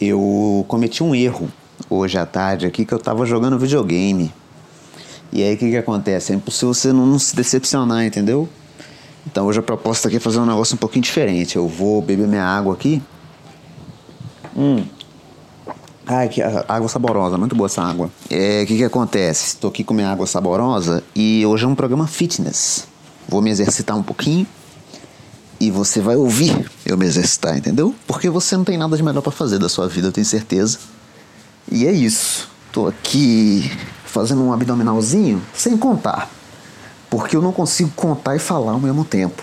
eu cometi um erro hoje à tarde aqui que eu tava jogando videogame. E aí o que que acontece? É impossível você não se decepcionar, entendeu? Então hoje a proposta aqui é fazer um negócio um pouquinho diferente. Eu vou beber minha água aqui. Hum. Ai, que água saborosa, muito boa essa água. É, o que que acontece? Estou aqui com minha água saborosa e hoje é um programa fitness. Vou me exercitar um pouquinho e você vai ouvir eu me exercitar, entendeu? Porque você não tem nada de melhor para fazer da sua vida, eu tenho certeza. E é isso. Tô aqui fazendo um abdominalzinho sem contar. Porque eu não consigo contar e falar ao mesmo tempo.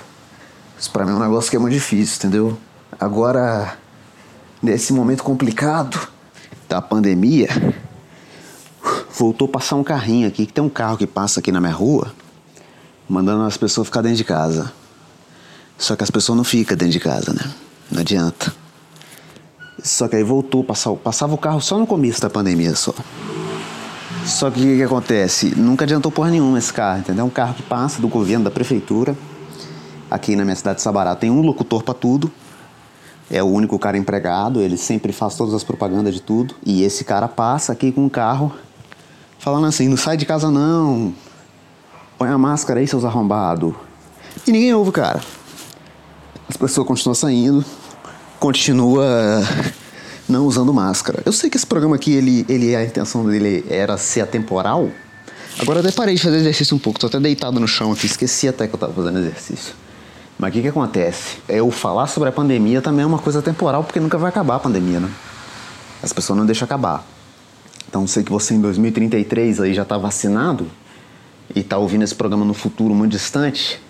Isso pra mim é um negócio que é muito difícil, entendeu? Agora, nesse momento complicado da pandemia, voltou a passar um carrinho aqui, que tem um carro que passa aqui na minha rua, mandando as pessoas ficar dentro de casa. Só que as pessoas não ficam dentro de casa, né? Não adianta. Só que aí voltou, passava, passava o carro só no começo da pandemia só. Só que o que, que, acontece? Nunca adiantou porra nenhuma esse carro, entendeu? É um carro que passa do governo, da prefeitura. Aqui na minha cidade de Sabará tem um locutor para tudo. É o único cara empregado, ele sempre faz todas as propagandas de tudo. E esse cara passa aqui com um carro falando assim: não sai de casa não, põe a máscara aí, seus arrombados. E ninguém ouve, cara. As pessoas continuam saindo, continua não usando máscara. Eu sei que esse programa aqui, ele, ele a intenção dele era ser atemporal. Agora até parei de fazer exercício um pouco, tô até deitado no chão aqui, esqueci até que eu tava fazendo exercício. Mas o que que acontece? Eu falar sobre a pandemia também é uma coisa temporal, porque nunca vai acabar a pandemia, né? As pessoas não deixam acabar. Então sei que você em 2033 aí já tá vacinado e tá ouvindo esse programa no futuro muito distante.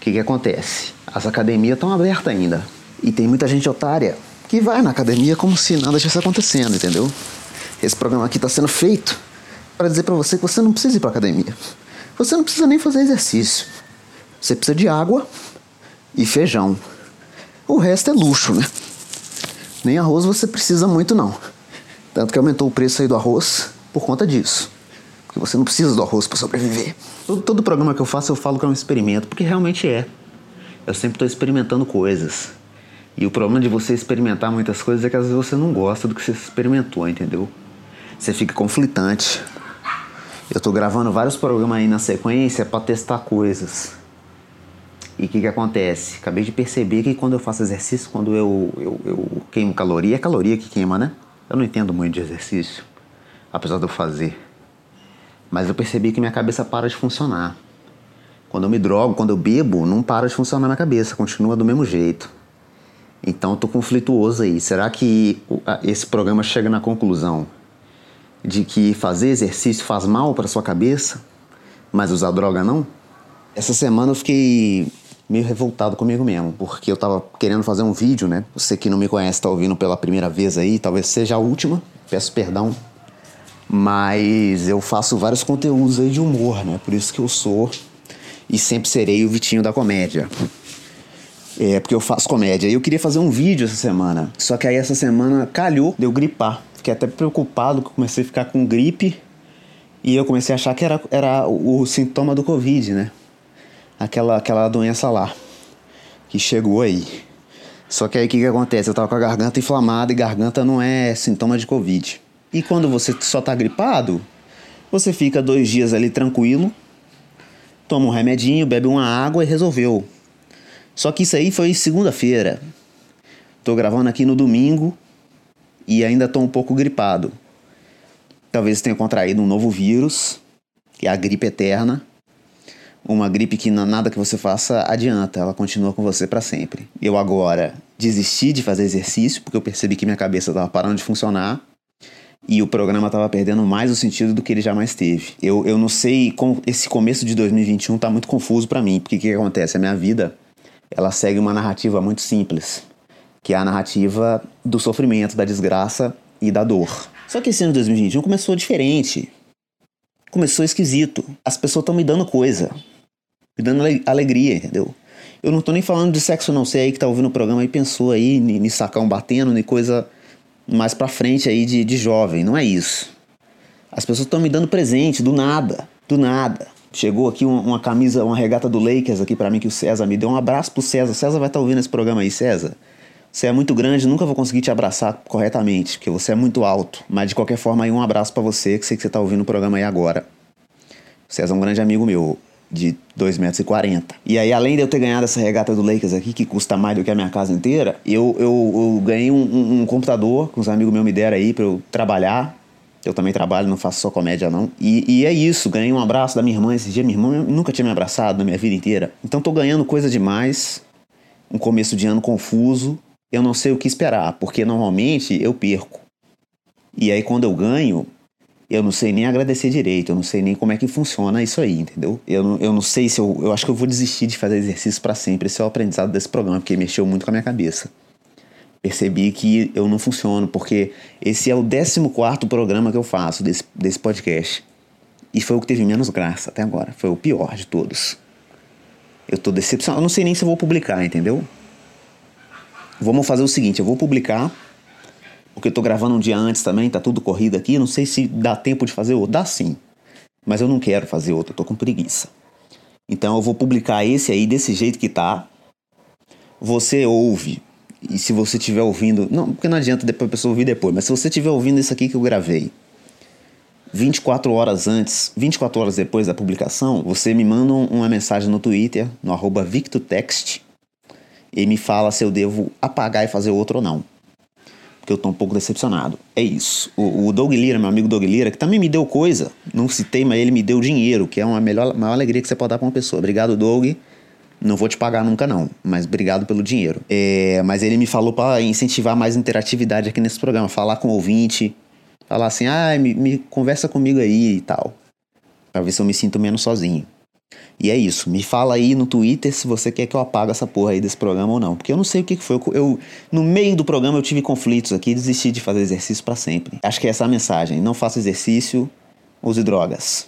O que que acontece? As academias estão abertas ainda. E tem muita gente otária que vai na academia como se nada estivesse acontecendo, entendeu? Esse programa aqui está sendo feito para dizer para você que você não precisa ir para academia. Você não precisa nem fazer exercício. Você precisa de água e feijão. O resto é luxo, né? Nem arroz você precisa muito não. Tanto que aumentou o preço aí do arroz por conta disso. Porque você não precisa do arroz para sobreviver. Todo, todo programa que eu faço eu falo que é um experimento, porque realmente é. Eu sempre estou experimentando coisas. E o problema de você experimentar muitas coisas é que às vezes você não gosta do que você experimentou, entendeu? Você fica conflitante. Eu estou gravando vários programas aí na sequência para testar coisas. E o que, que acontece? Acabei de perceber que quando eu faço exercício, quando eu, eu, eu queimo caloria, é caloria que queima, né? Eu não entendo muito de exercício, apesar de eu fazer. Mas eu percebi que minha cabeça para de funcionar. Quando eu me drogo, quando eu bebo, não para de funcionar na cabeça, continua do mesmo jeito. Então eu tô conflituoso aí. Será que esse programa chega na conclusão de que fazer exercício faz mal para sua cabeça, mas usar droga não? Essa semana eu fiquei meio revoltado comigo mesmo, porque eu tava querendo fazer um vídeo, né? Você que não me conhece, tá ouvindo pela primeira vez aí, talvez seja a última, peço perdão. Mas eu faço vários conteúdos aí de humor, né? Por isso que eu sou e sempre serei o Vitinho da comédia. É, porque eu faço comédia. E eu queria fazer um vídeo essa semana. Só que aí essa semana calhou de eu gripar. Fiquei até preocupado que eu comecei a ficar com gripe. E eu comecei a achar que era, era o, o sintoma do Covid, né? Aquela, aquela doença lá. Que chegou aí. Só que aí o que, que acontece? Eu tava com a garganta inflamada e garganta não é sintoma de Covid. E quando você só tá gripado, você fica dois dias ali tranquilo, toma um remedinho, bebe uma água e resolveu. Só que isso aí foi segunda-feira. Tô gravando aqui no domingo e ainda tô um pouco gripado. Talvez tenha contraído um novo vírus, que é a gripe eterna. Uma gripe que nada que você faça adianta, ela continua com você para sempre. Eu agora desisti de fazer exercício porque eu percebi que minha cabeça estava parando de funcionar e o programa estava perdendo mais o sentido do que ele jamais teve. Eu, eu não sei, esse começo de 2021 está muito confuso para mim, porque o que, que acontece? A minha vida ela segue uma narrativa muito simples, que é a narrativa do sofrimento, da desgraça e da dor. Só que esse ano de 2021 começou diferente. Começou esquisito. As pessoas estão me dando coisa, me dando alegria, entendeu? Eu não tô nem falando de sexo não, sei aí que tá ouvindo o programa e pensou aí em sacão batendo, em coisa mais pra frente aí de, de jovem, não é isso. As pessoas estão me dando presente, do nada, do nada. Chegou aqui uma, uma, camisa, uma regata do Lakers aqui para mim que o César me deu. Um abraço pro César. César vai estar tá ouvindo esse programa aí, César. Você é muito grande, nunca vou conseguir te abraçar corretamente, porque você é muito alto. Mas de qualquer forma, aí um abraço para você, que sei que você tá ouvindo o programa aí agora. Você é um grande amigo meu, de 2,40 metros. E, e aí, além de eu ter ganhado essa regata do Lakers aqui, que custa mais do que a minha casa inteira, eu, eu, eu ganhei um, um, um computador que os amigos meus me deram aí para eu trabalhar. Eu também trabalho, não faço só comédia, não. E, e, é isso, ganhei um abraço da minha irmã esse dia. Minha irmã nunca tinha me abraçado na minha vida inteira. Então tô ganhando coisa demais. Um começo de ano confuso eu não sei o que esperar, porque normalmente eu perco. E aí quando eu ganho, eu não sei nem agradecer direito, eu não sei nem como é que funciona isso aí, entendeu? Eu não, eu não sei se eu. Eu acho que eu vou desistir de fazer exercício para sempre. Esse é o aprendizado desse programa, porque mexeu muito com a minha cabeça. Percebi que eu não funciono, porque esse é o 14 programa que eu faço desse, desse podcast. E foi o que teve menos graça até agora. Foi o pior de todos. Eu tô decepcionado. Eu não sei nem se eu vou publicar, entendeu? Vamos fazer o seguinte, eu vou publicar, porque eu tô gravando um dia antes também, tá tudo corrido aqui, não sei se dá tempo de fazer outro. Dá sim, mas eu não quero fazer outro, eu tô com preguiça. Então eu vou publicar esse aí desse jeito que tá. Você ouve, e se você estiver ouvindo, não, porque não adianta depois a pessoa ouvir depois, mas se você estiver ouvindo isso aqui que eu gravei, 24 horas antes, 24 horas depois da publicação, você me manda uma mensagem no Twitter, no arroba VictoText, e me fala se eu devo apagar e fazer outro ou não. Porque eu tô um pouco decepcionado. É isso. O, o Doug Lira, meu amigo Doug Lira, que também me deu coisa, não citei, mas ele me deu dinheiro, que é uma melhor, maior alegria que você pode dar pra uma pessoa. Obrigado, Doug. Não vou te pagar nunca, não, mas obrigado pelo dinheiro. É, mas ele me falou para incentivar mais interatividade aqui nesse programa, falar com o ouvinte, falar assim, ah, me, me conversa comigo aí e tal. Pra ver se eu me sinto menos sozinho. E é isso. Me fala aí no Twitter se você quer que eu apague essa porra aí desse programa ou não. Porque eu não sei o que, foi. Eu, no meio do programa eu tive conflitos aqui e desisti de fazer exercício para sempre. Acho que é essa a mensagem. Não faça exercício, use drogas.